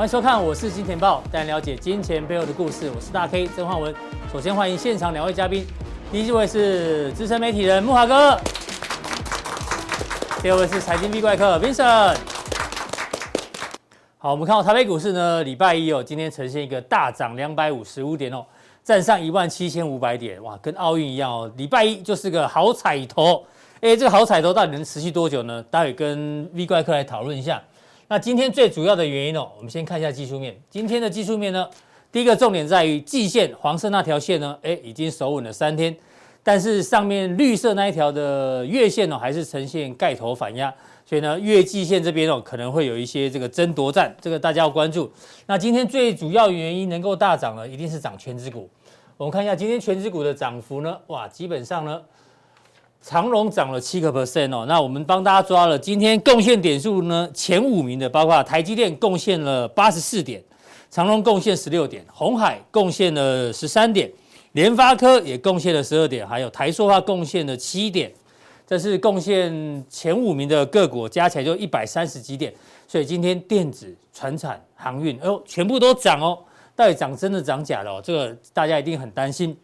欢迎收看，我是金钱豹，带你了解金钱背后的故事。我是大 K 曾焕文。首先欢迎现场两位嘉宾，第一位是资深媒体人慕驊哥，第二位是财经 V 怪客 Vincent。好，我们看到台北股市呢，礼拜一哦，今天呈现一个大涨两百五十五点哦，站上一万七千五百点，哇，跟奥运一样哦，礼拜一就是个好彩头。哎，这个好彩头到底能持续多久呢？待会跟 V 怪客来讨论一下。那今天最主要的原因哦，我们先看一下技术面。今天的技术面呢，第一个重点在于季线黄色那条线呢，哎，已经守稳了三天，但是上面绿色那一条的月线哦，还是呈现盖头反压，所以呢，月季线这边哦，可能会有一些这个争夺战，这个大家要关注。那今天最主要原因能够大涨呢，一定是涨权值股。我们看一下今天权值股的涨幅呢，哇，基本上呢。长荣涨了七个 percent 哦，那我们帮大家抓了今天贡献点数呢，前五名的，包括台积电贡献了八十四点，长荣贡献十六点，鸿海贡献了十三点，联发科也贡献了十二点，还有台塑化贡献了七点，这是贡献前五名的个股加起来就一百三十几点，所以今天电子、船产、航运，哎呦，全部都涨哦，到底涨真的涨假的哦？这个大家一定很担心。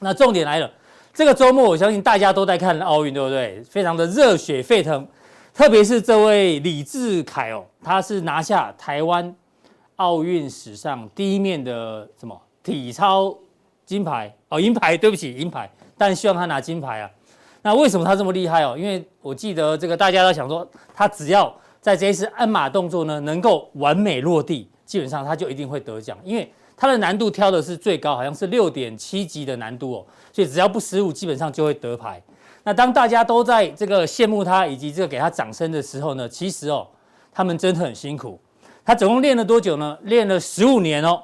那重点来了。这个周末，我相信大家都在看奥运，对不对？非常的热血沸腾，特别是这位李智凯哦，他是拿下台湾奥运史上第一面的什么体操金牌哦，银牌，对不起，银牌。但希望他拿金牌啊。那为什么他这么厉害哦？因为我记得这个大家都想说，他只要在这一次鞍马动作呢能够完美落地，基本上他就一定会得奖，因为他的难度挑的是最高，好像是六点七级的难度哦。所以只要不失误，基本上就会得牌。那当大家都在这个羡慕他以及这个给他掌声的时候呢，其实哦，他们真的很辛苦。他总共练了多久呢？练了十五年哦，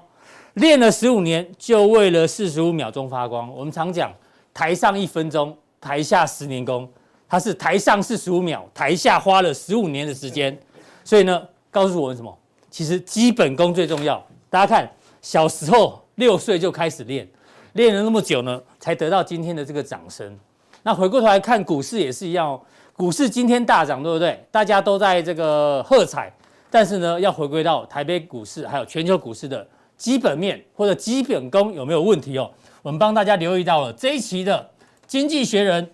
练了十五年就为了四十五秒钟发光。我们常讲台上一分钟，台下十年功。他是台上四十五秒，台下花了十五年的时间。所以呢，告诉我们什么？其实基本功最重要。大家看，小时候六岁就开始练。练了那么久呢，才得到今天的这个掌声。那回过头来看股市也是一样哦，股市今天大涨，对不对？大家都在这个喝彩。但是呢，要回归到台北股市还有全球股市的基本面或者基本功有没有问题哦？我们帮大家留意到了这一期的《经济学人》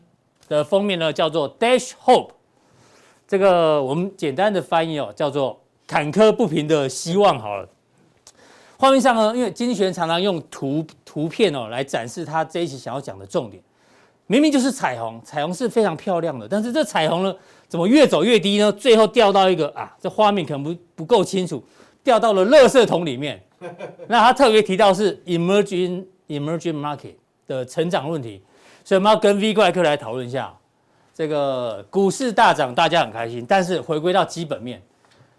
的封面呢，叫做 Dash Hope。这个我们简单的翻译哦，叫做坎坷不平的希望。好了。画面上呢，因为经济学常常用图图片哦来展示他这一期想要讲的重点，明明就是彩虹，彩虹是非常漂亮的，但是这彩虹呢，怎么越走越低呢？最后掉到一个啊，这画面可能不不够清楚，掉到了垃圾桶里面。那他特别提到是 emerging emerging market 的成长问题，所以我们要跟 V 怪客来讨论一下，这个股市大涨，大家很开心，但是回归到基本面，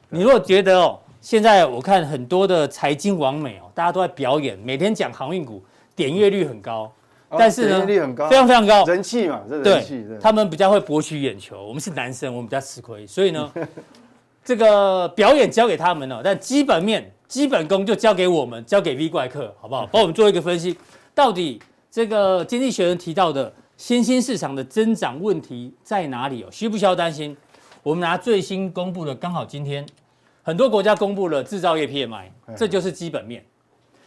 你如果觉得哦。现在我看很多的财经网美哦，大家都在表演，每天讲航运股，点阅率很高，但是呢，点阅率很高，非常非常高，人气嘛，这人气，对，他们比较会博取眼球。我们是男生，我们比较吃亏，所以呢，这个表演交给他们了，但基本面、基本功就交给我们，交给 V 怪客，好不好？帮我们做一个分析，到底这个经济学人提到的新兴市场的增长问题在哪里哦？需不需要担心？我们拿最新公布的，刚好今天。很多国家公布了制造业 PMI，这就是基本面。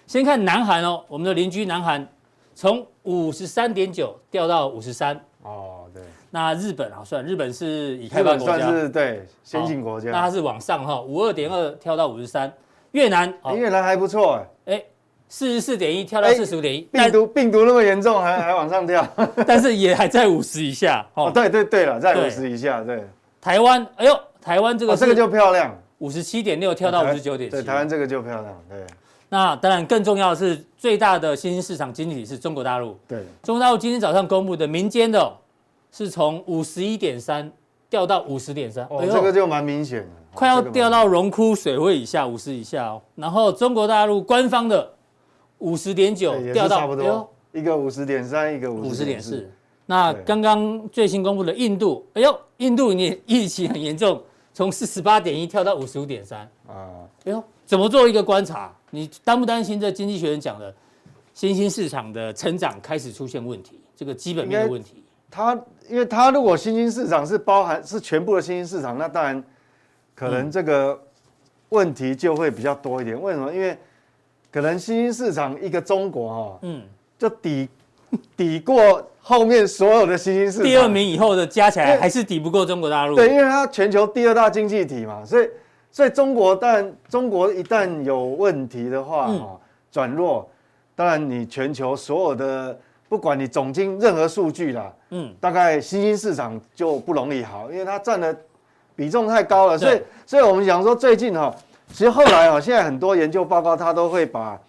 先看南韩哦，我们的邻居南韩从五十三点九掉到五十三。哦，对。那日本啊，算日本是已开发国家，算是对先进国家。那它是往上哈，五二点二跳到五十三。越南，越南还不错哎，四十四点一跳到四十五点一。病毒病毒那么严重，还还往上跳，但是也还在五十以下。哦，对对对了，在五十以下。对。台湾，哎呦，台湾这个这个就漂亮。五十七点六跳到五十九点七，对，台湾这个就漂亮。对，那当然更重要的是最大的新兴市场经济体是中国大陆。对，中国大陆今天早上公布的民间的，是从五十一点三掉到五十点三，哦，这个就蛮明显的，快要掉到荣枯水位以下五十以下哦。然后中国大陆官方的五十点九掉到差不多，一个五十点三，一个五十点四。那刚刚最新公布的印度，哎呦，印度你疫情很严重。从四十八点一跳到五十五点三啊！哎呦，怎么做一个观察？你担不担心这经济学人讲的新兴市场的成长开始出现问题？这个基本面的问题？它，因为它如果新兴市场是包含是全部的新兴市场，那当然可能这个问题就会比较多一点。为什么？因为可能新兴市场一个中国哈，嗯，就抵 抵过后面所有的新兴市场。第二名以后的加起来还是抵不过中国大陆。对，因为它全球第二大经济体嘛，所以所以中国但中国一旦有问题的话，哈，转弱，当然你全球所有的不管你总经任何数据啦，嗯，大概新兴市场就不容易好，因为它占的比重太高了。所以所以我们讲说最近哈。其实后来啊，现在很多研究报告，它都会把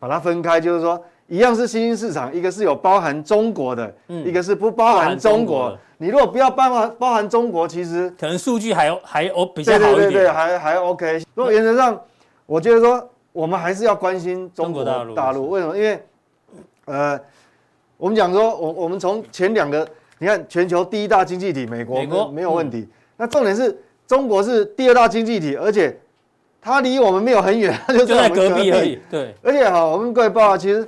把它分开，就是说，一样是新兴市场，一个是有包含中国的，嗯，一个是不包含中国。你如果不要包含包含中国，其实可能数据还还 O 比较好一点，对对对，还还 OK。如果原则上，我觉得说我们还是要关心中国大陆。大陆为什么？因为呃，我们讲说，我我们从前两个，你看全球第一大经济体美国，美国没有问题，那重点是中国是第二大经济体，而且。它离我们没有很远，它就在隔壁而已。对，而且哈，我们各位报告，其实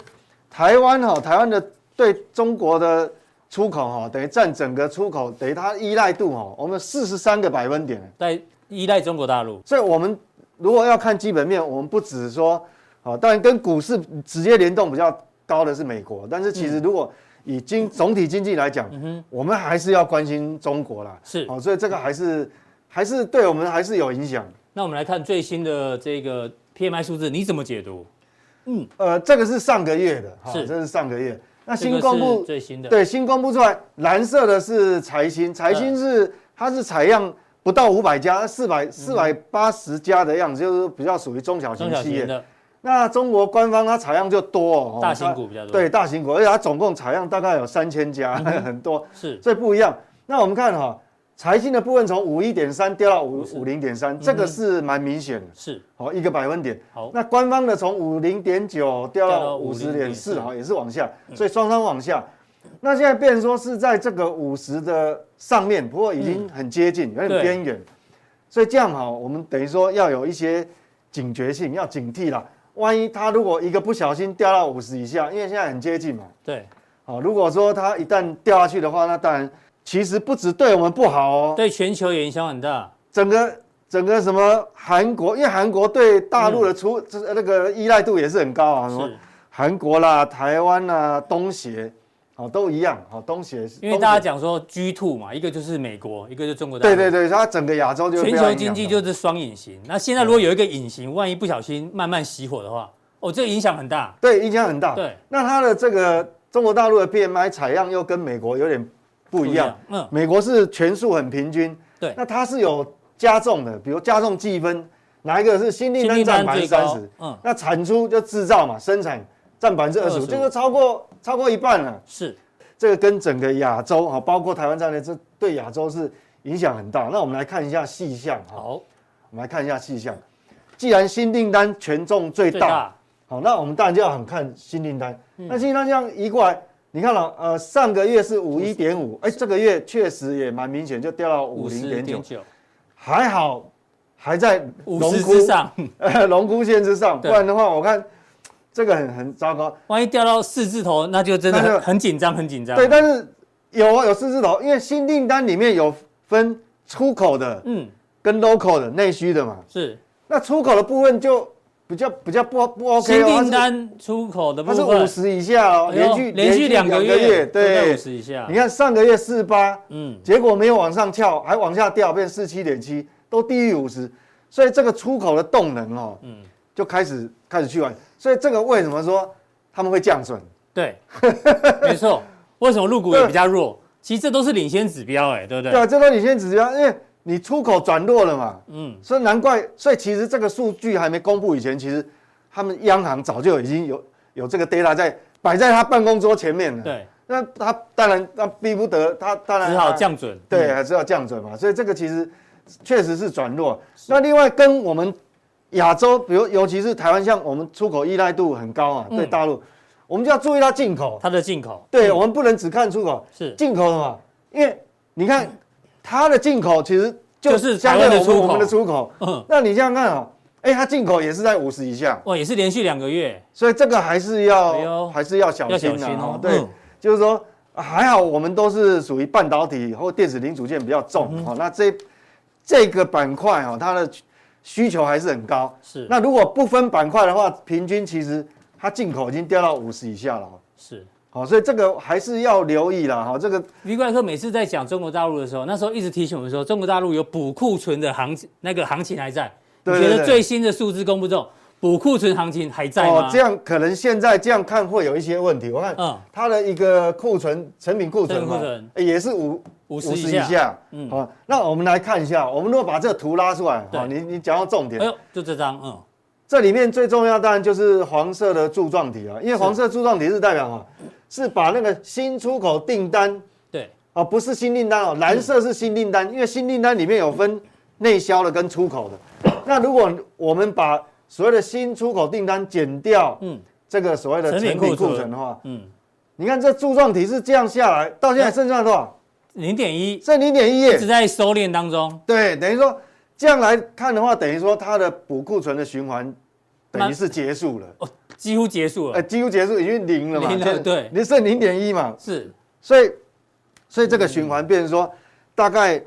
台湾哈，台湾的对中国的出口哈，等于占整个出口，等于它依赖度哈，我们四十三个百分点在依赖中国大陆。所以，我们如果要看基本面，我们不只是说，啊，当然跟股市直接联动比较高的是美国，但是其实如果以经总体经济来讲，我们还是要关心中国啦。是，哦，所以这个还是还是对我们还是有影响。那我们来看最新的这个 PMI 数字，你怎么解读？嗯，呃，这个是上个月的，是，这是上个月。那新公布最新的，对，新公布出来，蓝色的是财新，财新是它是采样不到五百家，四百四百八十家的样子，就是比较属于中小型企业。那中国官方它采样就多哦，大型股比较多，对，大型股，而且它总共采样大概有三千家，很多，是，所以不一样。那我们看哈。财经的部分从五一点三掉到五五零点三，这个是蛮明显的，是好一个百分点。好，那官方的从五零点九掉到五十点四，哈，也是往下，所以双双往下。那现在变成说是在这个五十的上面，不过已经很接近，有点边缘。所以这样哈，我们等于说要有一些警觉性，要警惕啦。万一它如果一个不小心掉到五十以下，因为现在很接近嘛，对，好，如果说它一旦掉下去的话，那当然。其实不止对我们不好哦，对全球也影响很大。整个整个什么韩国，因为韩国对大陆的出那个依赖度也是很高啊，什么韩国啦、台湾啦、东协，哦都一样，哦东协。因为大家讲说 G two 嘛，一个就是美国，一个就是中国大陆。对对对，它整个亚洲就全球经济就是双引擎。那现在如果有一个引擎，万一不小心慢慢熄火的话，哦，这个影响很大。对，影响很大。对，那它的这个中国大陆的 PMI 采样又跟美国有点。不一样，嗯，美国是全数很平均，对，那它是有加重的，比如加重计分，哪一个是新订单占百分之三十，嗯，那产出就制造嘛，生产占百分之二十五，这个超过超过一半了，是，这个跟整个亚洲哈，包括台湾在内，这对亚洲是影响很大。那我们来看一下细项，好，我们来看一下细项，既然新订单权重最大，好，那我们当然就要很看新订单，那新订单这样移过来。你看了，呃，上个月是五一点五，哎，这个月确实也蛮明显，就掉到五零点九，还好还在龙窟上，呃，龙窟线之上，不然的话，我看这个很很糟糕。万一掉到四字头，那就真的很紧张，很紧张。对，但是有啊，有四字头，因为新订单里面有分出口的，嗯，跟 local 的内需的嘛，是。那出口的部分就。比较比较不不 OK，新订单出口的部分它是五十以下哦，连续连续两个月对五十以下。你看上个月四八，嗯，结果没有往上跳，还往下掉，变四七点七，都低于五十，所以这个出口的动能哦，嗯，就开始开始去玩。所以这个为什么说他们会降准？对，没错。为什么入股也比较弱？其实这都是领先指标，哎，对不对？对，这都领先指标，因为。你出口转弱了嘛？嗯，所以难怪，所以其实这个数据还没公布以前，其实他们央行早就已经有有这个 data 在摆在他办公桌前面了。对，那他当然那逼不得，他当然只好降准。对，还是要降准嘛。所以这个其实确实是转弱。那另外跟我们亚洲，比如尤其是台湾，像我们出口依赖度很高啊，对大陆，我们就要注意它进口。它的进口。对，我们不能只看出口。是进口的嘛？因为你看。它的进口其实就是相对我们我们的出口，嗯，那你这样看哦，哎，它进口也是在五十以下，哇，也是连续两个月，所以这个还是要还是要小心的哦。对，就是说还好我们都是属于半导体或电子零组件比较重哦，那这这个板块哈，它的需求还是很高。是。那如果不分板块的话，平均其实它进口已经掉到五十以下了。是。好，所以这个还是要留意啦。哈。这个李怪客每次在讲中国大陆的时候，那时候一直提醒我们说，中国大陆有补库存的行情，那个行情还在。对对对，你觉得最新的数字公布之后，补库存行情还在吗？哦，这样可能现在这样看会有一些问题。我看，嗯，它的一个库存成品库存嘛，也是五五十以下。嗯，好，那我们来看一下，我们如果把这个图拉出来，好，你你讲到重点。哎呦，就这张，嗯，这里面最重要当然就是黄色的柱状体啊，因为黄色柱状体是代表啊，是把那个新出口订单，对，啊，不是新订单哦，蓝色是新订单，因为新订单里面有分内销的跟出口的。那如果我们把所谓的新出口订单减掉，嗯，这个所谓的成品库存的话，嗯，你看这柱状体是这样下来，到现在剩下多少？零点一，剩零点一，一直在收敛当中。对，等于说这样来看的话，等于说它的补库存的循环等于是结束了，哦，几乎结束了，呃，几乎结束，已经零了嘛，零了，对，你剩零点一嘛，是，所以，所以这个循环变成说，大概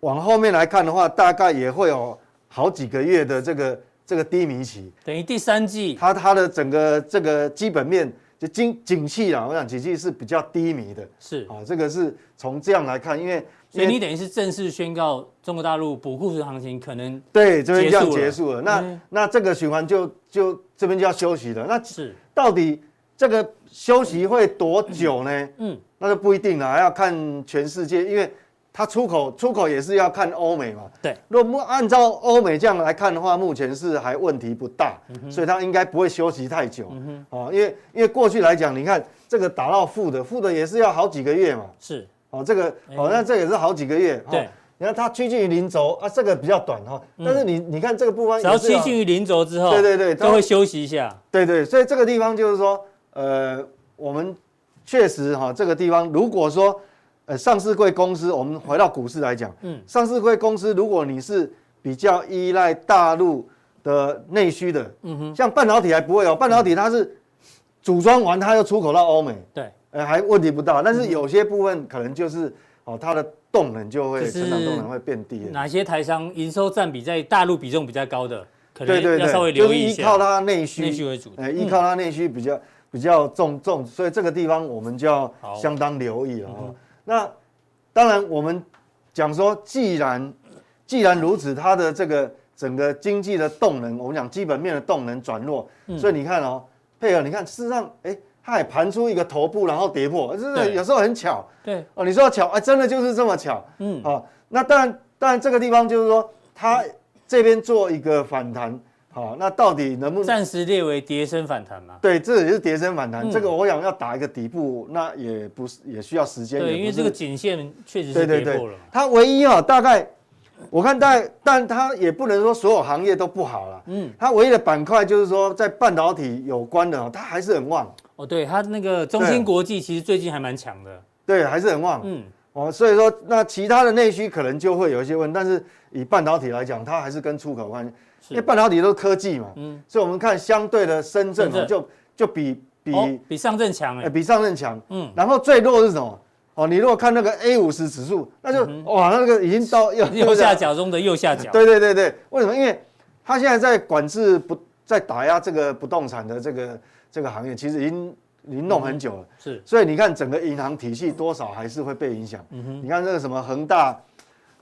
往后面来看的话，大概也会有。好几个月的这个这个低迷期，等于第三季，它它的整个这个基本面就景景气啊，我想景气是比较低迷的，是。啊，这个是从这样来看，因为所以你等于是正式宣告中国大陆补库存行情可能对这边这样结束了，那、嗯、那这个循环就就这边就要休息了，那是。到底这个休息会多久呢？嗯，嗯。那就不一定了，还要看全世界，因为。它出口出口也是要看欧美嘛，对。如果不按照欧美这样来看的话，目前是还问题不大，嗯、所以它应该不会休息太久。嗯、哦，因为因为过去来讲，你看这个打到负的，负的也是要好几个月嘛。是。哦，这个哦，那这也是好几个月。对、哦。你看它趋近于零轴啊，这个比较短哈、哦。但是你你看这个部分，只要趋近于零轴之后，对对对，都会休息一下。对对，所以这个地方就是说，呃，我们确实哈、哦，这个地方如果说。呃，上市贵公司，我们回到股市来讲，嗯，上市贵公司，如果你是比较依赖大陆的内需的，嗯哼，像半导体还不会哦，半导体它是组装完，它又出口到欧美，对，呃，还问题不大，但是有些部分可能就是哦，它的动能就会成长动能会变低。哪些台商营收占比在大陆比重比较高的，可能要稍微留意一下。就是依靠它内需，内需为主，呃，依靠它内需比较比较重重，所以这个地方我们就要相当留意了啊。那当然，我们讲说，既然既然如此，它的这个整个经济的动能，我们讲基本面的动能转弱，嗯、所以你看哦，配合你看，事实上，哎，它也盘出一个头部，然后跌破，真的有时候很巧，对。哦，你说巧，哎，真的就是这么巧，嗯，好，那当然，当然这个地方就是说，它这边做一个反弹。好，那到底能不能暂时列为跌升反弹嘛？对，这也是跌升反弹。嗯、这个我想要打一个底部，那也不是也需要时间。对，因为这个颈线确实是跌破了。它唯一啊，大概我看大概，但它也不能说所有行业都不好了。嗯，它唯一的板块就是说在半导体有关的，它还是很旺。哦，对，它那个中芯国际其实最近还蛮强的。对，还是很旺。嗯，哦，所以说那其他的内需可能就会有一些问题，但是以半导体来讲，它还是跟出口关系。因为半导体都是科技嘛，嗯，所以我们看相对的深圳就就比比比上证强哎，比上证强，嗯，然后最弱是什么？哦，你如果看那个 A 五十指数，那就哇，那个已经到右右下角中的右下角。对对对对，为什么？因为它现在在管制不在打压这个不动产的这个这个行业，其实已经已经弄很久了，是。所以你看整个银行体系多少还是会被影响。嗯哼，你看这个什么恒大，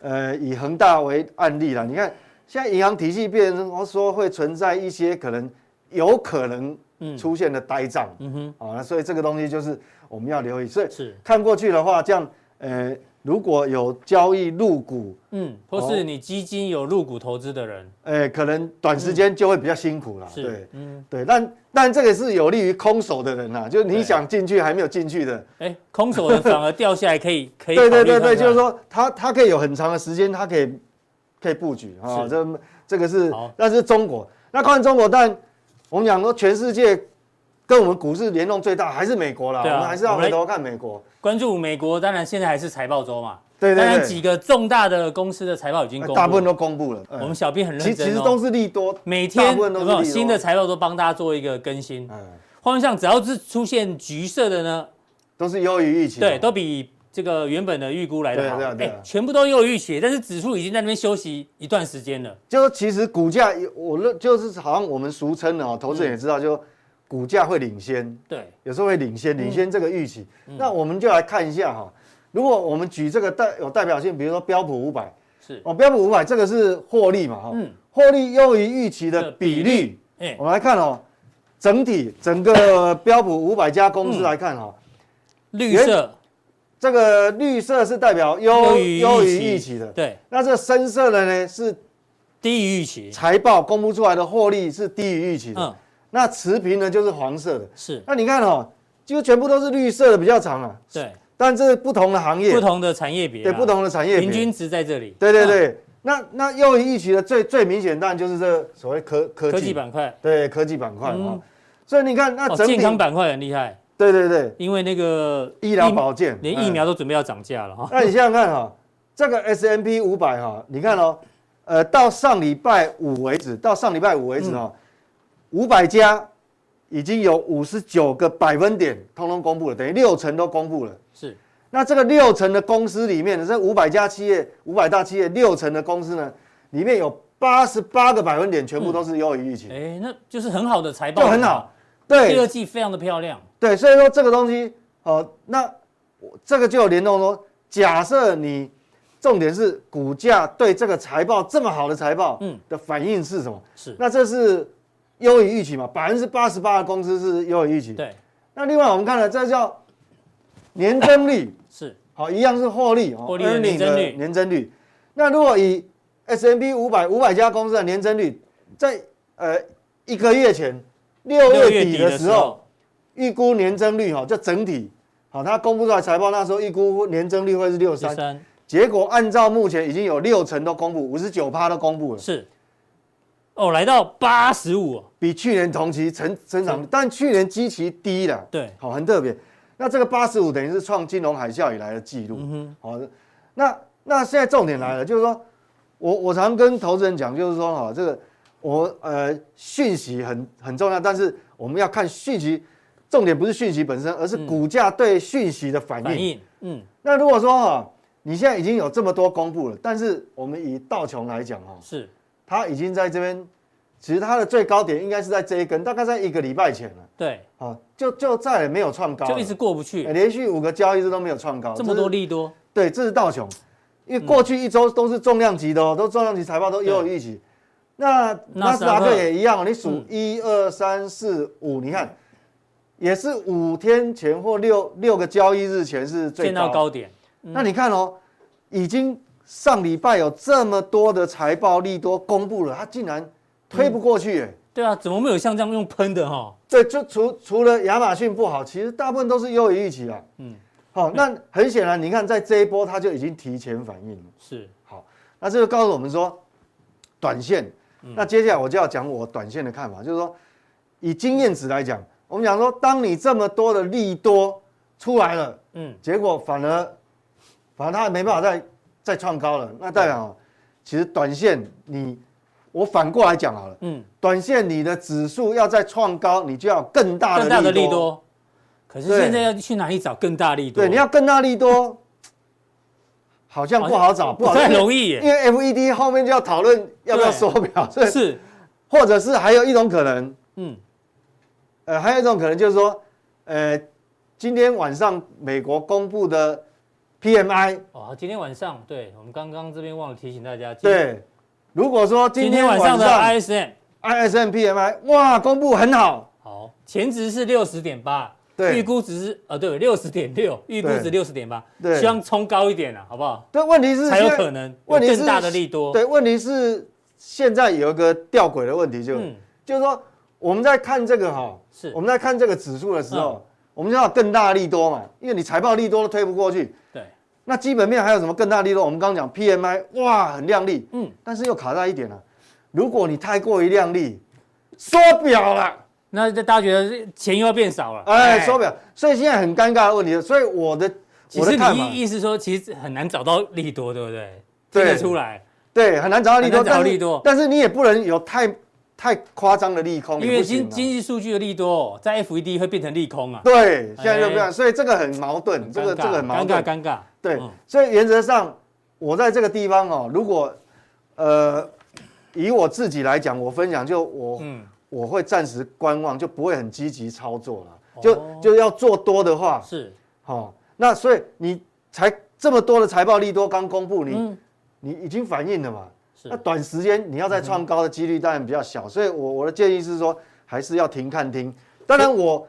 呃，以恒大为案例啦，你看。现在银行体系变成说会存在一些可能有可能出现的呆账，嗯哼，啊，那所以这个东西就是我们要留意。所以是。看过去的话，这样，呃，如果有交易入股，嗯，或是你基金有入股投资的人，哎，可能短时间就会比较辛苦了，对，嗯，对，但但这个是有利于空手的人呐，就是你想进去还没有进去的，哎，空手的反而掉下来可以可以，对对对对，就是说他他可以有很长的时间，他可以。可以布局啊，这这个是，那是中国。那看中国，但我们讲说全世界跟我们股市联动最大还是美国啦。我们还是要回头看美国，关注美国。当然现在还是财报周嘛。对对对。当然几个重大的公司的财报已经公布，大部分都公布了。我们小编很认真，其实都是利多，每天有没有新的财报都帮大家做一个更新。嗯。方向只要是出现橘色的呢，都是优于预期。对，都比这个原本的预估来的哎，全部都优于预期，但是指数已经在那边休息一段时间了。就是其实股价，我认就是好像我们俗称的哦，投资人也知道，就股价会领先，对，有时候会领先，领先这个预期。那我们就来看一下哈，如果我们举这个代有代表性，比如说标普五百，是。哦，标普五百这个是获利嘛哈，嗯，获利优于预期的比率，哎，我们来看哦，整体整个标普五百家公司来看哈，绿色这个绿色是代表优优于预期的，对，那这深色的呢是低于预期，财报公布出来的获利是低于预期的，嗯，那持平呢就是黄色的，是，那你看哦，就全部都是绿色的比较长啊，对，但这是不同的行业，不同的产业别，对不同的产业平均值在这里，对对对，那那优于预期的最最明显当然就是这个所谓科科技。科技板块，对科技板块啊，所以你看那整体健康板块很厉害。对对对，因为那个医疗保健，连疫苗都准备要涨价了哈。那你想想看哈，这个 S M P 五百哈，你看哦，呃，到上礼拜五为止，到上礼拜五为止哈，五百家已经有五十九个百分点通通公布了，等于六成都公布了。是，那这个六成的公司里面的这五百家企业，五百大企业六成的公司呢，里面有八十八个百分点全部都是优于预期。哎，那就是很好的财报，就很好。对，第二季非常的漂亮。对，所以说这个东西，哦，那这个就有联动说，假设你重点是股价对这个财报这么好的财报，嗯，的反应是什么？是，那这是优于预期嘛？百分之八十八的公司是优于预期。对。那另外我们看了，这叫年增率，是，好，一样是获利，获利的年增率，年增率。那如果以 S M B 五百五百家公司的年增率，在呃一个月前六月底的时候。预估年增率哈，就整体好，它公布出来财报那时候预估年增率会是六三，结果按照目前已经有六成都公布，五十九趴都公布了，是，哦，来到八十五，比去年同期成成长，但去年基期低了，对，好，很特别。那这个八十五等于是创金融海啸以来的记录，嗯哼，好，那那现在重点来了，就是说我我常跟投资人讲，就是说哈，这个我呃讯息很很重要，但是我们要看讯息。重点不是讯息本身，而是股价对讯息的反应。反应，嗯。那如果说哈，你现在已经有这么多公布了，但是我们以道琼来讲哈，是，它已经在这边，其实它的最高点应该是在这一根，大概在一个礼拜前了。对。啊，就就再也没有创高，就一直过不去，连续五个交易日都没有创高，这么多利多。对，这是道琼，因为过去一周都是重量级的哦，都重量级财报都优于预期。那纳斯达克也一样，你数一二三四五，你看。也是五天前或六六个交易日前是最高，见到高点。那你看哦，已经上礼拜有这么多的财报利多公布了，它竟然推不过去哎。对啊，怎么没有像这样用喷的哈？对，就除除了亚马逊不好，其实大部分都是优于预期啊。嗯，好，那很显然，你看在这一波它就已经提前反应了。是，好，那这就告诉我们说，短线。那接下来我就要讲我短线的看法，就是说，以经验值来讲。我们讲说，当你这么多的利多出来了，嗯，结果反而，反而它没办法再再创高了，那代表，其实短线你，我反过来讲好了，嗯，短线你的指数要再创高，你就要更大的更大的利多，可是现在要去哪里找更大利多？对，你要更大利多，好像不好找，不太容易耶，因为 FED 后面就要讨论要不要缩表，是，或者是还有一种可能，嗯。呃，还有一种可能就是说，呃，今天晚上美国公布的 PMI 哦，今天晚上，对，我们刚刚这边忘了提醒大家，对，如果说今天晚上的 ISM ISM PMI 哇，公布很好，好，前值是六十点八，对，预估值是呃，对，六十点六，预估值六十点八，对，希望冲高一点啊，好不好？对，问题是才有可能问题是更大的利多，对，问题是现在有一个吊诡的问题就，就、嗯、就是说。我们在看这个哈，是。我们在看这个指数的时候，嗯、我们就要更大的利多嘛，因为你财报利多都推不过去。对，那基本面还有什么更大利多？我们刚刚讲 PMI，哇，很亮丽，嗯，但是又卡在一点了，如果你太过于亮丽，缩表了，那大家觉得钱又要变少了，哎，缩表，所以现在很尴尬的问题。所以我的，其实你意思说，其实很难找到利多，对不对？对，出来，对，很难找到利多，找利多，但是，但是你也不能有太。太夸张的利空，因为经经济数据的利多，在 FED 会变成利空啊。对，现在就这样，所以这个很矛盾，这个这个很矛盾，尴尬尴尬。对，所以原则上，我在这个地方哦，如果呃以我自己来讲，我分享就我我会暂时观望，就不会很积极操作了，就就要做多的话是，好，那所以你才这么多的财报利多刚公布，你你已经反映了嘛？那短时间你要再创高的几率当然比较小，所以我我的建议是说，还是要停看听。当然我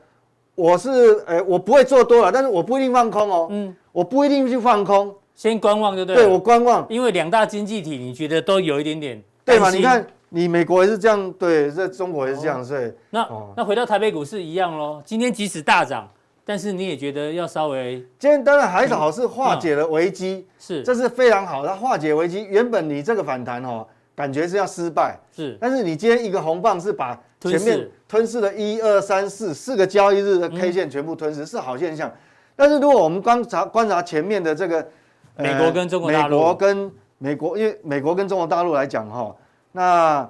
我是呃我不会做多了，但是我不一定放空哦。嗯，我不一定去放空，先观望就对。对，我观望，因为两大经济体你觉得都有一点点对嘛？你看你美国也是这样，对，在中国也是这样，所以那那回到台北股市一样喽。今天即使大涨。但是你也觉得要稍微，今天当然还好，是化解了危机，是，这是非常好。它化解危机，原本你这个反弹哦，感觉是要失败，是。但是你今天一个红棒是把前面吞噬了一二三四四个交易日的 K 线全部吞噬，是好现象。但是如果我们观察观察前面的这个美国跟中国大陆，美国跟美国，因为美国跟中国大陆来讲哈，那。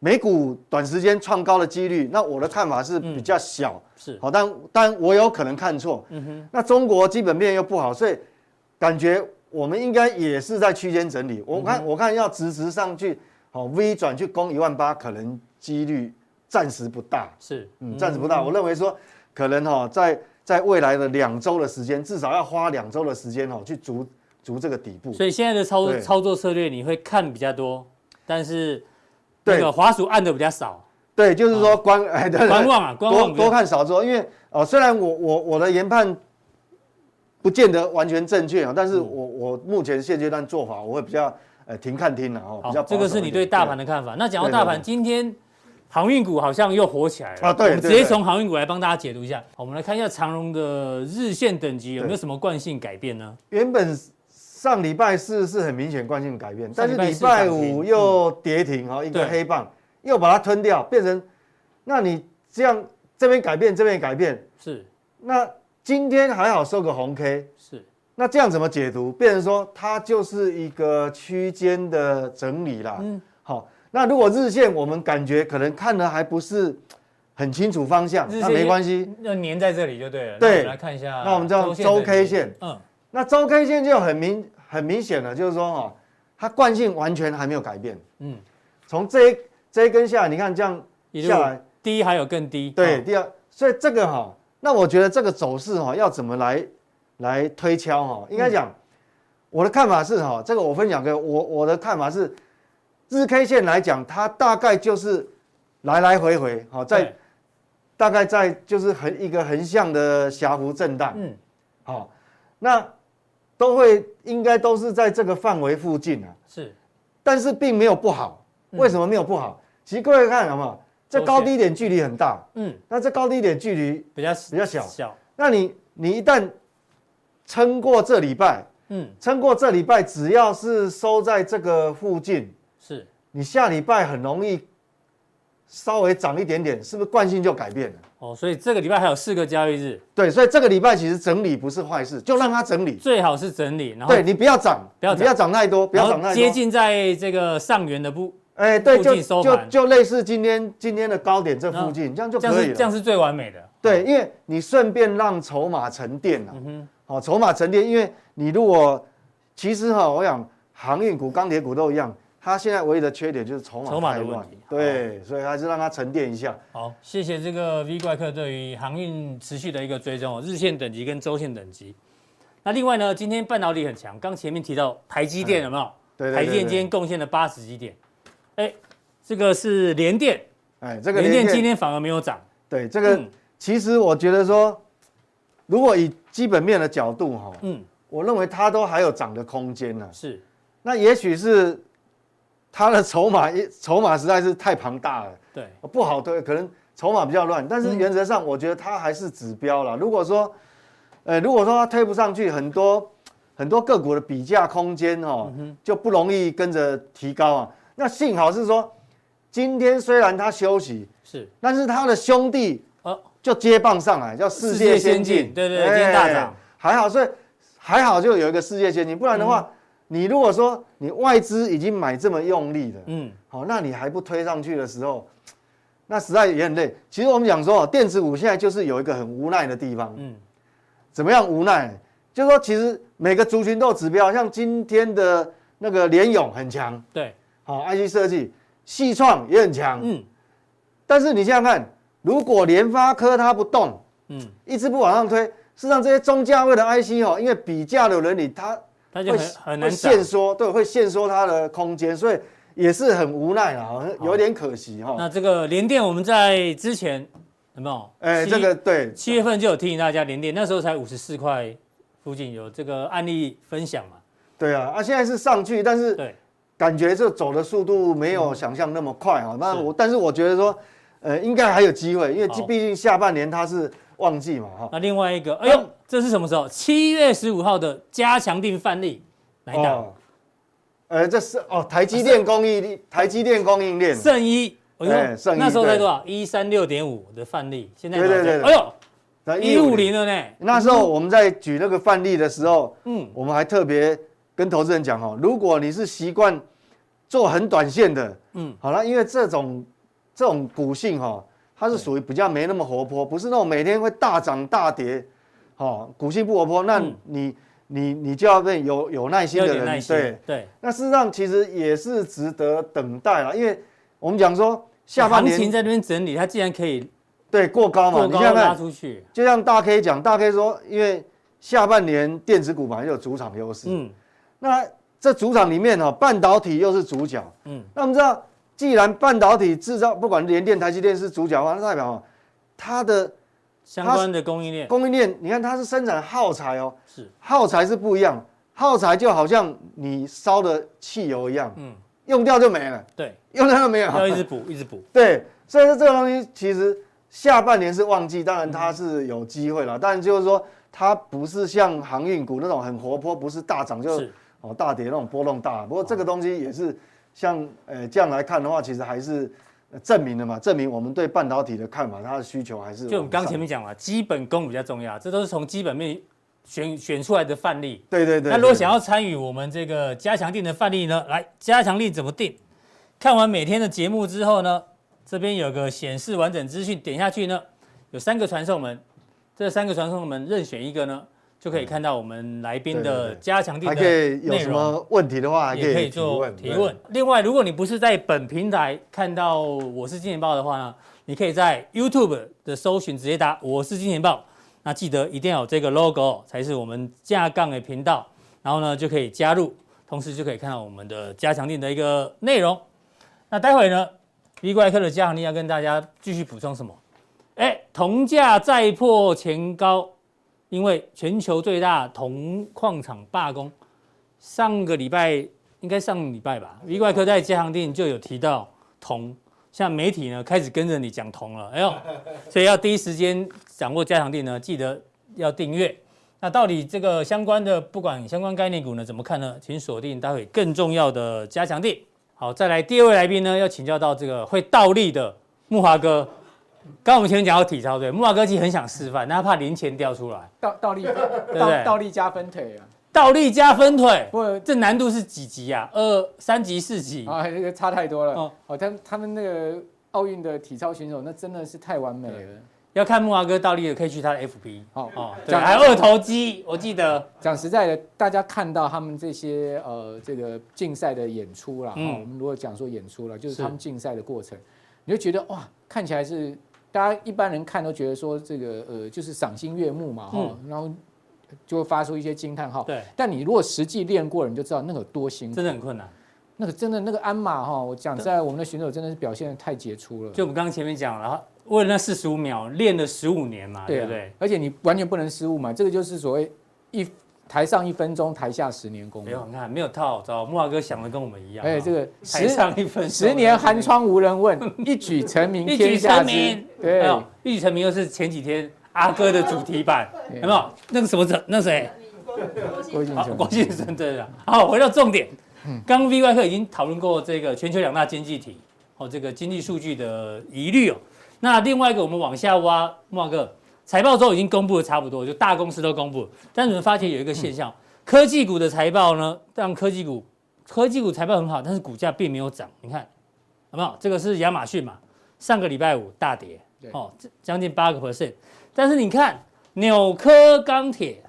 美股短时间创高的几率，那我的看法是比较小，嗯、是好，但但我有可能看错。嗯哼，那中国基本面又不好，所以感觉我们应该也是在区间整理。我看、嗯、我看要直直上去，好 V 转去攻一万八，可能几率暂时不大。是，嗯，暂时不大。我认为说，可能哈，在在未来的两周的时间，至少要花两周的时间哦，去逐逐这个底部。所以现在的操操作策略，你会看比较多，但是。对，滑鼠按的比较少。对，就是说观 哎，观望啊，观望多多看少做。因为哦，虽然我我我的研判不见得完全正确啊，但是我我目前现阶段做法，我会比较呃停看听了哦，比较。这个是你对大盘的看法。那讲到大盘，今天航运股好像又火起来了啊。对，我们直接从航运股来帮大家解读一下。我们来看一下长荣的日线等级有没有什么惯性改变呢？原本。上礼拜四是很明显惯性改变，但是礼拜五又跌停哈，一个黑棒又把它吞掉，变成，那你这样这边改变，这边改变是，那今天还好收个红 K 是，那这样怎么解读？变成说它就是一个区间的整理啦。嗯，好，那如果日线我们感觉可能看的还不是很清楚方向，那没关系，要粘在这里就对了。对，来看一下，那我们叫周 K 线，嗯。那周 K 线就很明很明显了，就是说哦，它惯性完全还没有改变。嗯，从这一这一根下来，你看这样下来，低还有更低。对，第二，所以这个哈，那我觉得这个走势哈，要怎么来来推敲哈？应该讲，我的看法是哈，这个我分享给我我的看法是，日 K 线来讲，它大概就是来来回回好在大概在就是横一个横向的狭幅震荡。嗯，好，那。都会应该都是在这个范围附近啊，是，但是并没有不好，为什么没有不好？其实各位看好不好？这高低点距离很大，嗯，那这高低点距离比较比较小，小，那你你一旦撑过这礼拜，嗯，撑过这礼拜，只要是收在这个附近，是，你下礼拜很容易稍微涨一点点，是不是惯性就改变了？哦，所以这个礼拜还有四个交易日，对，所以这个礼拜其实整理不是坏事，就让它整理，最好是整理，然后对你不要涨，不要不要涨太多，不要涨太多，接近在这个上缘的部，哎，对，就就就类似今天今天的高点这附近，这样就可以了，这样是最完美的，对，因为你顺便让筹码沉淀了，嗯哼，好，筹码沉淀，因为你如果其实哈，我想航运股、钢铁股都一样。它现在唯一的缺点就是筹码筹码的问题，对，所以还是让它沉淀一下。好，谢谢这个 V 怪客对于航运持续的一个追踪，日线等级跟周线等级。那另外呢，今天半导体很强，刚前面提到台积电有没有？对，台积电今天贡献了八十几点。哎，这个是联电，哎，这个联电今天反而没有涨。对，这个其实我觉得说，如果以基本面的角度哈，嗯，我认为它都还有涨的空间呢。是，那也许是。它的筹码一筹码实在是太庞大了，对，不好推，可能筹码比较乱，但是原则上我觉得它还是指标了。如果说，呃，如果说它推不上去，很多很多个股的比价空间哦，就不容易跟着提高啊。那幸好是说，今天虽然它休息是，但是它的兄弟哦。就接棒上来，叫世界先进，对对，今天大涨，还好，所以还好就有一个世界先进，不然的话。你如果说你外资已经买这么用力的，嗯，好，那你还不推上去的时候，那实在也很累。其实我们讲说，电子股现在就是有一个很无奈的地方。嗯，怎么样无奈？就是说，其实每个族群都有指标，像今天的那个联勇很强，对，好，IC 设计，细创也很强，嗯。但是你想想看，如果联发科它不动，嗯，一直不往上推，事实上这些中价位的 IC 哦，因为比价的伦理，它它就很很难限缩，对，会限缩它的空间，所以。也是很无奈啊，有点可惜哈。那这个联电，我们在之前有没有？哎，这个对，七月份就有提醒大家联电，那时候才五十四块附近有这个案例分享嘛。对啊，啊，现在是上去，但是感觉这走的速度没有想象那么快啊。那我但是我觉得说，呃，应该还有机会，因为毕竟下半年它是旺季嘛哈。那另外一个，哎呦，这是什么时候？七月十五号的加强定范例来到。呃，这是哦，台积电供应链，台积电供应链，圣一，哎，圣一，那时候才多少？一三六点五的范例，现在对对对，哎呦，一五零了呢。那时候我们在举那个范例的时候，嗯，我们还特别跟投资人讲哦，如果你是习惯做很短线的，嗯，好了，因为这种这种股性哈，它是属于比较没那么活泼，不是那种每天会大涨大跌，哦，股性不活泼，那你。你你就要变有有耐心的人，对。对。那事实上其实也是值得等待了，因为我们讲说下半年行情在那边整理，它既然可以对过高嘛，过高拉出去，就像大 K 讲，大 K 说，因为下半年电子股本来就有主场优势，嗯，那这主场里面哦，半导体又是主角，嗯，那我们知道，既然半导体制造不管联电、台积电是主角的话，那代表它的。相关的供应链，供应链，你看它是生产耗材哦，是。耗材是不一样，耗材就好像你烧的汽油一样，嗯，用掉就没了，对，用掉就没有，要一直补，一直补，对，所以说这个东西其实下半年是旺季，当然它是有机会了，嗯、但就是说它不是像航运股那种很活泼，不是大涨就是。哦大跌那种波动大，不过这个东西也是像呃这样来看的话，其实还是。证明了嘛？证明我们对半导体的看法，它的需求还是就我们刚前面讲了，基本功比较重要，这都是从基本面选选出来的范例。对对对。那如果想要参与我们这个加强定的范例呢？来，加强力怎么定？看完每天的节目之后呢，这边有个显示完整资讯，点下去呢，有三个传送门，这三个传送门任选一个呢。就可以看到我们来宾的加强錠的内容。还可以有什么问题的话，也可以做提问。另外，如果你不是在本平台看到我是金钱爆的话呢，你可以在 YouTube 的搜寻直接打我是金钱爆。那记得一定要有这个 logo 才是我们架杠的频道，然后呢就可以加入，同时就可以看到我们的加强錠的一个内容。那待会呢，V 怪客的加强力要跟大家继续补充什么？哎，铜价再破前高。因为全球最大铜矿场罢工，上个礼拜应该上礼拜吧，V 怪客在加强錠就有提到铜，像媒体呢开始跟着你讲铜了，哎呦，所以要第一时间掌握加强錠呢，记得要订阅。那到底这个相关的不管相关概念股呢怎么看呢？请锁定待会更重要的加强地。好，再来第二位来宾呢，要请教到这个会倒立的木华哥。刚刚我们前面讲到体操，对，慕驊哥其实很想示范，但他怕零钱掉出来。倒倒立，对不对？倒立加分腿啊！倒立加分腿，不，这难度是几级啊？二三级、四级啊？这个差太多了。哦，哦，他他们那个奥运的体操选手，那真的是太完美了。要看木华哥倒立的，可以去他的 FB。哦哦，对，还有二头肌，我记得。讲实在的，大家看到他们这些呃这个竞赛的演出啦，嗯，我们如果讲说演出了，就是他们竞赛的过程，你就觉得哇，看起来是。大家一般人看都觉得说这个呃就是赏心悦目嘛哈，嗯、然后就会发出一些惊叹号。对，但你如果实际练过了，你就知道那个有多辛苦，真的很困难。那个真的那个鞍马哈，我讲在我们的选手真的是表现的太杰出了。就我们刚刚前面讲了，为了那四十五秒练了十五年嘛，对不对？而且你完全不能失误嘛，这个就是所谓一。台上一分钟，台下十年功。没有，你看没有套好招。木华哥想的跟我们一样。哎，这个台上一分，十年寒窗无人问，一举成名天下知。对，一举成名又是前几天阿哥的主题版，有没有？那个什么那谁？郭婞淳。郭婞淳，对的。好，回到重点。刚刚 VY 课已经讨论过这个全球两大经济体哦，这个经济数据的疑虑哦。那另外一个，我们往下挖，木华哥。财报都已经公布的差不多，就大公司都公布。但你们发现有一个现象，科技股的财报呢，让科技股科技股财报很好，但是股价并没有涨。你看，有没有？这个是亚马逊嘛？上个礼拜五大跌，对哦，将近八个 percent。但是你看纽科钢铁，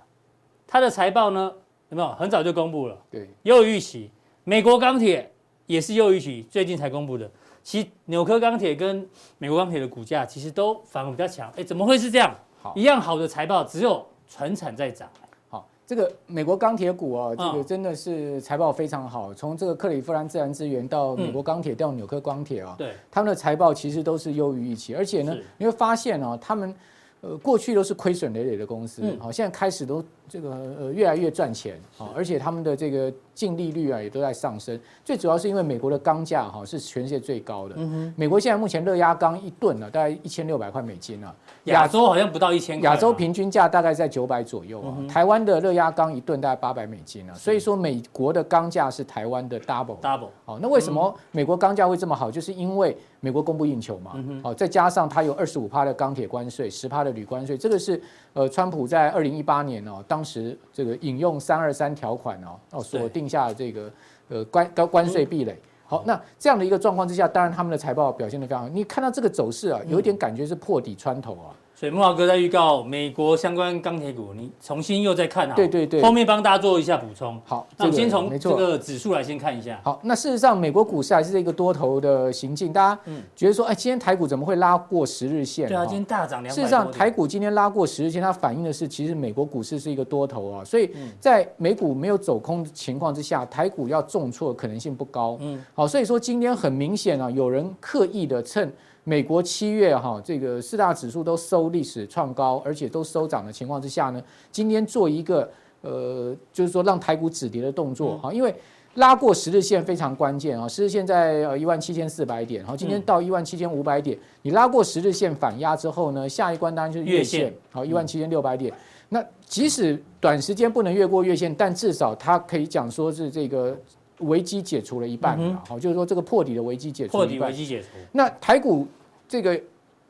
它的财报呢有没有很早就公布了？对，优于预期。美国钢铁也是优于预期，最近才公布的。其实纽科钢铁跟美国钢铁的股价其实都反而比较强。哎，怎么会是这样？好，一样好的财报，只有船产在涨。好，这个美国钢铁股啊，这个嗯真的是财报非常好。从这个克利夫兰自然资源到美国钢铁到纽科钢铁啊，对，他们的财报其实都是优于预期，而且呢，你会发现啊，他们呃过去都是亏损累累的公司，嗯。好，现在开始都这个呃越来越赚钱，好，而且他们的这个净利率啊也都在上升。最主要是因为美国的钢价哈是全世界最高的，美国现在目前热轧钢一吨呢大概一千六百块美金啊，亚洲好像不到一千。亚洲平均价大概在九百左右啊，台湾的热轧钢一吨大概八百美金啊，所以说美国的钢价是台湾的 double。double。好，那为什么美国钢价会这么好？就是因为美国供不应求嘛。好，再加上它有二十五趴的钢铁关税，十趴的铝关税，这个是呃，川普在二零一八年哦，当时这个引用三二三条款哦，哦锁定下这个呃关高关税壁垒。好，那这样的一个状况之下，当然他们的财报表现的非常好。你看到这个走势啊，有一点感觉是破底穿头啊。所以慕驊哥在预告美国相关钢铁股，你重新又再看啊。对对对后面帮大家做一下补充。好，那我们先从这个指数来先看一下。好，那事实上，美国股市还是一个多头的行进。大家觉得说，哎，今天台股怎么会拉过十日线？对啊，今天大涨两百。事实上，台股今天拉过十日线，它反映的是其实美国股市是一个多头啊，所以在美股没有走空的情况之下，台股要重挫可能性不高。嗯，好，所以说今天很明显啊，有人刻意的趁美国七月哈这个四大指数都收历史创高，而且都收涨的情况之下呢，今天做一个呃，就是说让台股止跌的动作哈，因为。拉过十日线非常关键啊！十日线在呃一万七千四百点，然后，今天到一万七千五百点，你拉过十日线反压之后呢，下一关当然就是月线，好，一万七千六百点。那即使短时间不能越过月线，但至少它可以讲说是这个危机解除了一半了，好，就是说这个破底的危机解除了一半。破底危机解除。那台股这个。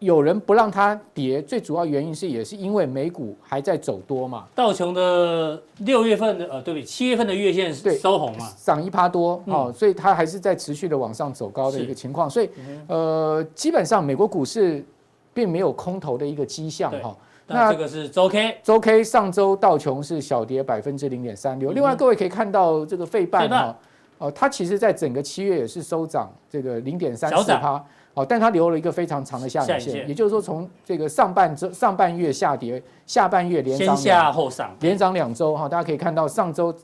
有人不让它跌，最主要原因是也是因为美股还在走多嘛。道琼的六月份的呃，对不对？七月份的月线是收红嘛，涨一趴多哦，所以它还是在持续的往上走高的一个情况。所以呃，基本上美国股市并没有空头的一个迹象哈。那这个是周 K，周 K 上周道琼是小跌百分之零点三六。另外各位可以看到这个费半哈，哦，它其实在整个七月也是收涨这个零点三四趴。哦，但它留了一个非常长的下影线，也就是说，从这个上半周上半月下跌，下半月连涨，先下后上，连涨两周哈，大家可以看到上周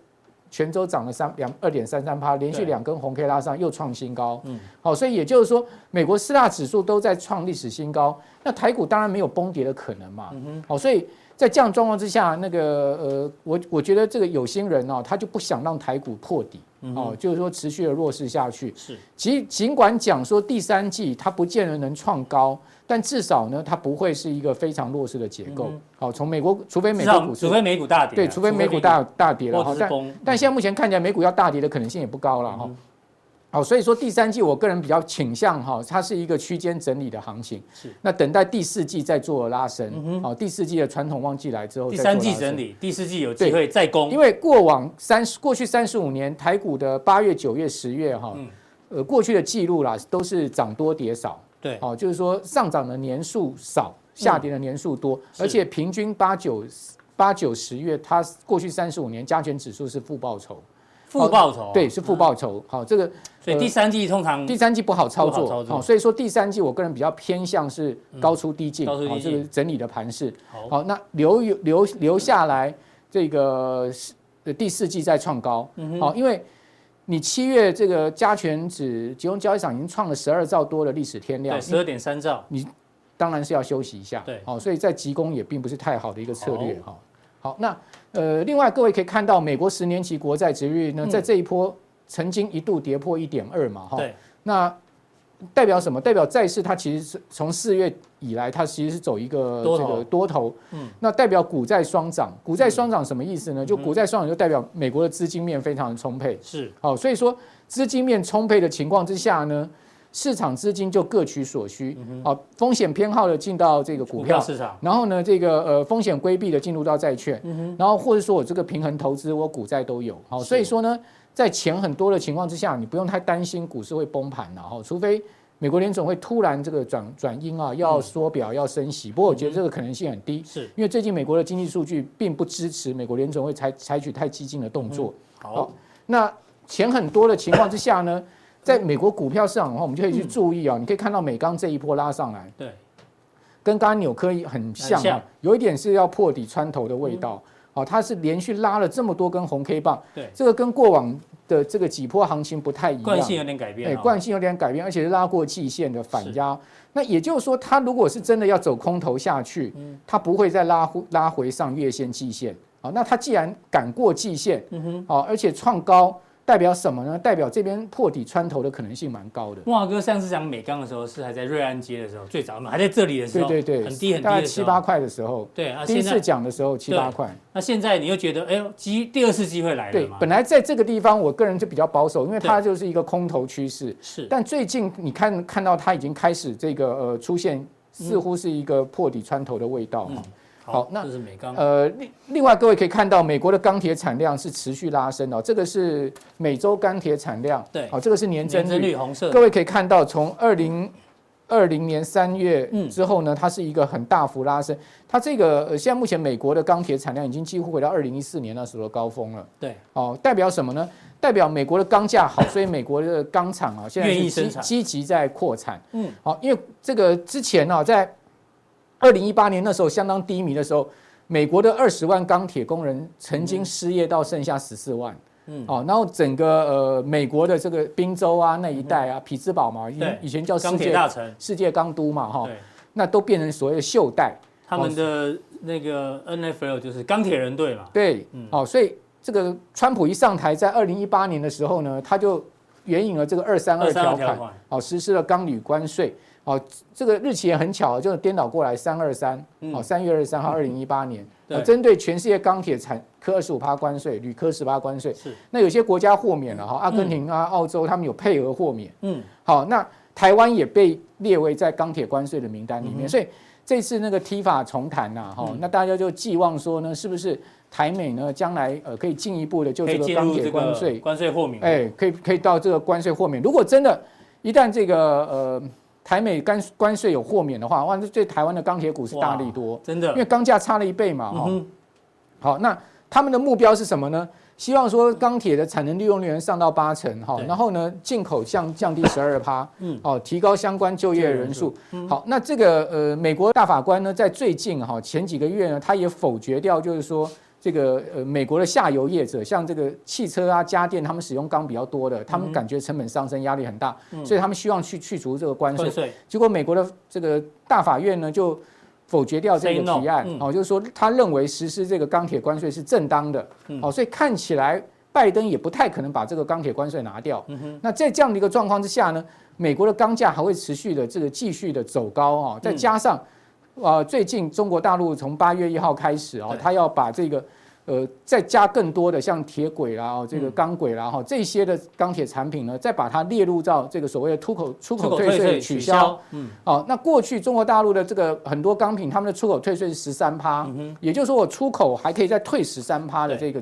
全周涨了三两二点三三趴，连续两根红 K 拉上，又创新高。嗯，好，所以也就是说，美国四大指数都在创历史新高，那台股当然没有崩跌的可能嘛。嗯哼，好，所以在这样状况之下，那个呃，我我觉得这个有心人哦，他就不想让台股破底。哦，就是说持续的弱势下去。是，尽尽管讲说第三季它不见得能创高，但至少呢，它不会是一个非常弱势的结构。好，从美国，除非美国股市，除非美股大跌，对，除非美股大大跌了。哈，但但现在目前看起来美股要大跌的可能性也不高了哈。好，所以说第三季我个人比较倾向哈，它是一个区间整理的行情。是，那等待第四季再做拉升。好，第四季的传统旺季来之后，第三季整理，第四季有机会再攻。因为过往三十过去三十五年台股的八月、九月、十月哈，呃，过去的记录啦都是涨多跌少。对，哦，就是说上涨的年数少，下跌的年数多，而且平均八九八九十月，它过去三十五年加权指数是负报酬。负报酬，对，是负报酬。好，这个所以第三季通常第三季不好操作，好，所以说第三季我个人比较偏向是高出低进，好，这个整理的盘势。好，那留有留留下来这个第四季再创高，好，因为你七月这个加权指集中交易场已经创了十二兆多的历史天量，对，十二点三兆，你当然是要休息一下，对，好，所以在急攻也并不是太好的一个策略，哈。好，那呃，另外各位可以看到，美国十年期国债殖利率呢，在这一波曾经一度跌破一点二嘛，哈。那代表什么？代表债市它其实是从四月以来，它其实是走一个这个多头。嗯。那代表股债双涨，股债双涨什么意思呢？就股债双涨就代表美国的资金面非常的充沛。是。好，所以说资金面充沛的情况之下呢，市场资金就各取所需，好，风险偏好的进到这个股票市场，然后呢，这个呃风险规避的进入到债券，然后或者说我这个平衡投资，我股债都有，好，所以说呢，在钱很多的情况之下，你不用太担心股市会崩盘了哈，除非美国联总会突然这个转转鹰啊，要缩表要升息。不过我觉得这个可能性很低，是因为最近美国的经济数据并不支持美国联总会采采取太激进的动作。好，那钱很多的情况之下呢，在美国股票市场的话，我们就可以去注意啊。你可以看到美钢这一波拉上来，对，跟刚刚纽科很像啊，有一点是要破底穿头的味道。好，它是连续拉了这么多根红 K 棒，对，这个跟过往的这个几波行情不太一样，惯性有点改变，哎，惯性有点改变，而且是拉过季线的反压。那也就是说，它如果是真的要走空头下去，它不会再拉回拉回上月线、季线。好，那它既然敢过季线，嗯哼，好，而且创高。代表什么呢？代表这边破底穿头的可能性蛮高的。慕驊哥上次讲美钢的时候，是还在瑞安街的时候，最早嘛，还在这里的时候，对对对，很低很低，大概七八块的时候。对啊，第一次讲的时候七八块。那现在你又觉得，哎呦，机第二次机会来了。对，本来在这个地方，我个人就比较保守，因为它就是一个空头趋势。是。但最近你看看到它已经开始这个呃出现，似乎是一个破底穿头的味道哈。嗯好，那这是美钢。呃，另另外各位可以看到，美国的钢铁产量是持续拉升的，这个是每周钢铁产量。对，好，这个是年增率，红色。各位可以看到，从二零二零年三月之后呢，它是一个很大幅拉升。它这个现在目前美国的钢铁产量已经几乎回到二零一四年那时候的高峰了。对，哦，代表什么呢？代表美国的钢价好，所以美国的钢厂啊，现在是积积极在扩产。嗯，好，因为这个之前呢，在二零一八年那时候相当低迷的时候，美国的二十万钢铁工人曾经失业到剩下十四万，嗯，哦，然后整个呃美国的这个宾州啊那一带啊，匹兹堡嘛，以以前叫世界大城、世界钢都嘛，哈，那都变成所谓的袖带。他们的那个 NFL 就是钢铁人队嘛，对，哦，所以这个川普一上台，在二零一八年的时候呢，他就援引了这个二三二条款，哦，实施了钢铝关税。哦，这个日期也很巧，就是颠倒过来三二三，哦，三月二十三号，二零一八年，针、嗯、对全世界钢铁产科二十五趴关税，铝科十八关税。是，那有些国家豁免了哈，阿根廷啊、嗯、澳洲他们有配额豁免。嗯，好，那台湾也被列为在钢铁关税的名单里面，嗯、所以这次那个 TIFA 重谈呐，哈、嗯，那大家就寄望说呢，是不是台美呢将来呃可以进一步的就这个钢铁关税关税豁免？哎，可以可以到这个关税豁免。如果真的，一旦这个呃。台美关关税有豁免的话，哇，这对台湾的钢铁股是大力多，真的，因为钢价差了一倍嘛，哈、嗯。好，那他们的目标是什么呢？希望说钢铁的产能利用率能上到八成，哈，然后呢，进口降降低十二趴，嗯，哦，提高相关就业人数。好，那这个呃，美国大法官呢，在最近哈前几个月呢，他也否决掉，就是说。这个呃，美国的下游业者，像这个汽车啊、家电，他们使用钢比较多的，他们感觉成本上升，压力很大，所以他们希望去去除这个关税。结果美国的这个大法院呢，就否决掉这个提案，哦，就是说他认为实施这个钢铁关税是正当的，哦，所以看起来拜登也不太可能把这个钢铁关税拿掉。那在这样的一个状况之下呢，美国的钢价还会持续的这个继续的走高啊，再加上。啊，最近中国大陆从八月一号开始啊，他要把这个呃再加更多的像铁轨啦、这个钢轨啦哈这些的钢铁产品呢，再把它列入到这个所谓的出口出口退税取消。嗯，哦，那过去中国大陆的这个很多钢品，他们的出口退税是十三趴，也就是说我出口还可以再退十三趴的这个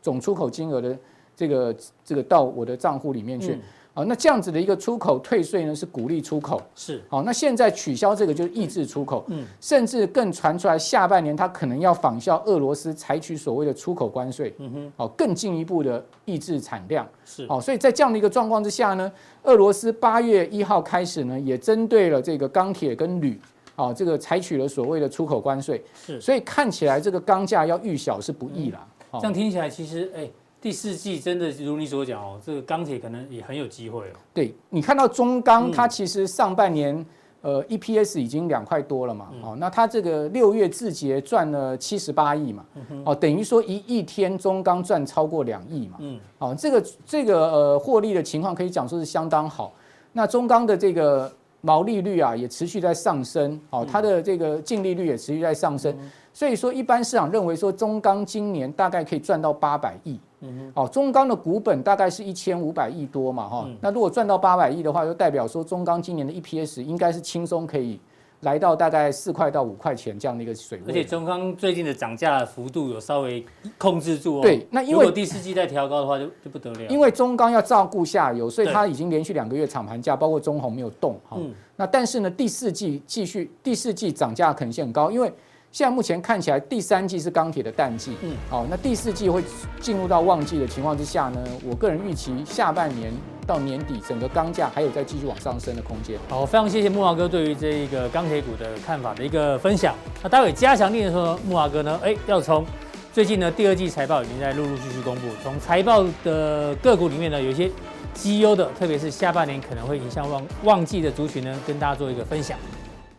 总出口金额的这个这个到我的账户里面去。好，那这样子的一个出口退税呢，是鼓励出口，是好。那现在取消这个就是抑制出口，嗯，甚至更传出来下半年它可能要仿效俄罗斯采取所谓的出口关税，嗯哼，好，更进一步的抑制产量，是好。所以在这样的一个状况之下呢，俄罗斯八月一号开始呢，也针对了这个钢铁跟铝，啊，这个采取了所谓的出口关税，是。所以看起来这个钢价要遇小是不易啦，这样听起来其实哎。第四季真的如你所讲哦，这个钢铁可能也很有机会哦。对，你看到中钢，它其实上半年呃 EPS 已经两块多了嘛，哦，那它这个六月自结赚了七十八亿嘛，哦，等于说一一天中钢赚超过两亿嘛，嗯，哦，这个这个呃获利的情况可以讲说是相当好。那中钢的这个毛利率啊也持续在上升，哦，它的这个净利率也持续在上升，所以说一般市场认为说中钢今年大概可以赚到八百亿。嗯，哦，中钢的股本大概是一千五百亿多嘛，哈，那如果赚到八百亿的话，就代表说中钢今年的 EPS 应该是轻松可以，来到大概四块到五块钱这样的一个水位。而且中钢最近的涨价幅度有稍微控制住哦。对，那因为如果第四季再调高的话就，就就不得了。因为中钢要照顾下游，所以它已经连续两个月厂盘价，包括中红没有动哈。嗯、那但是呢，第四季继续，第四季涨价可能性很高，因为。现在目前看起来，第三季是钢铁的淡季，嗯，好，那第四季会进入到旺季的情况之下呢，我个人预期下半年到年底，整个钢价还有再继续往上升的空间。好，非常谢谢木华哥对于这一个钢铁股的看法的一个分享。那待会加强力的时候，木华哥呢，哎，要从最近呢第二季财报已经在陆陆续续公布，从财报的个股里面呢，有一些绩优的，特别是下半年可能会影响旺旺季的族群呢，跟大家做一个分享。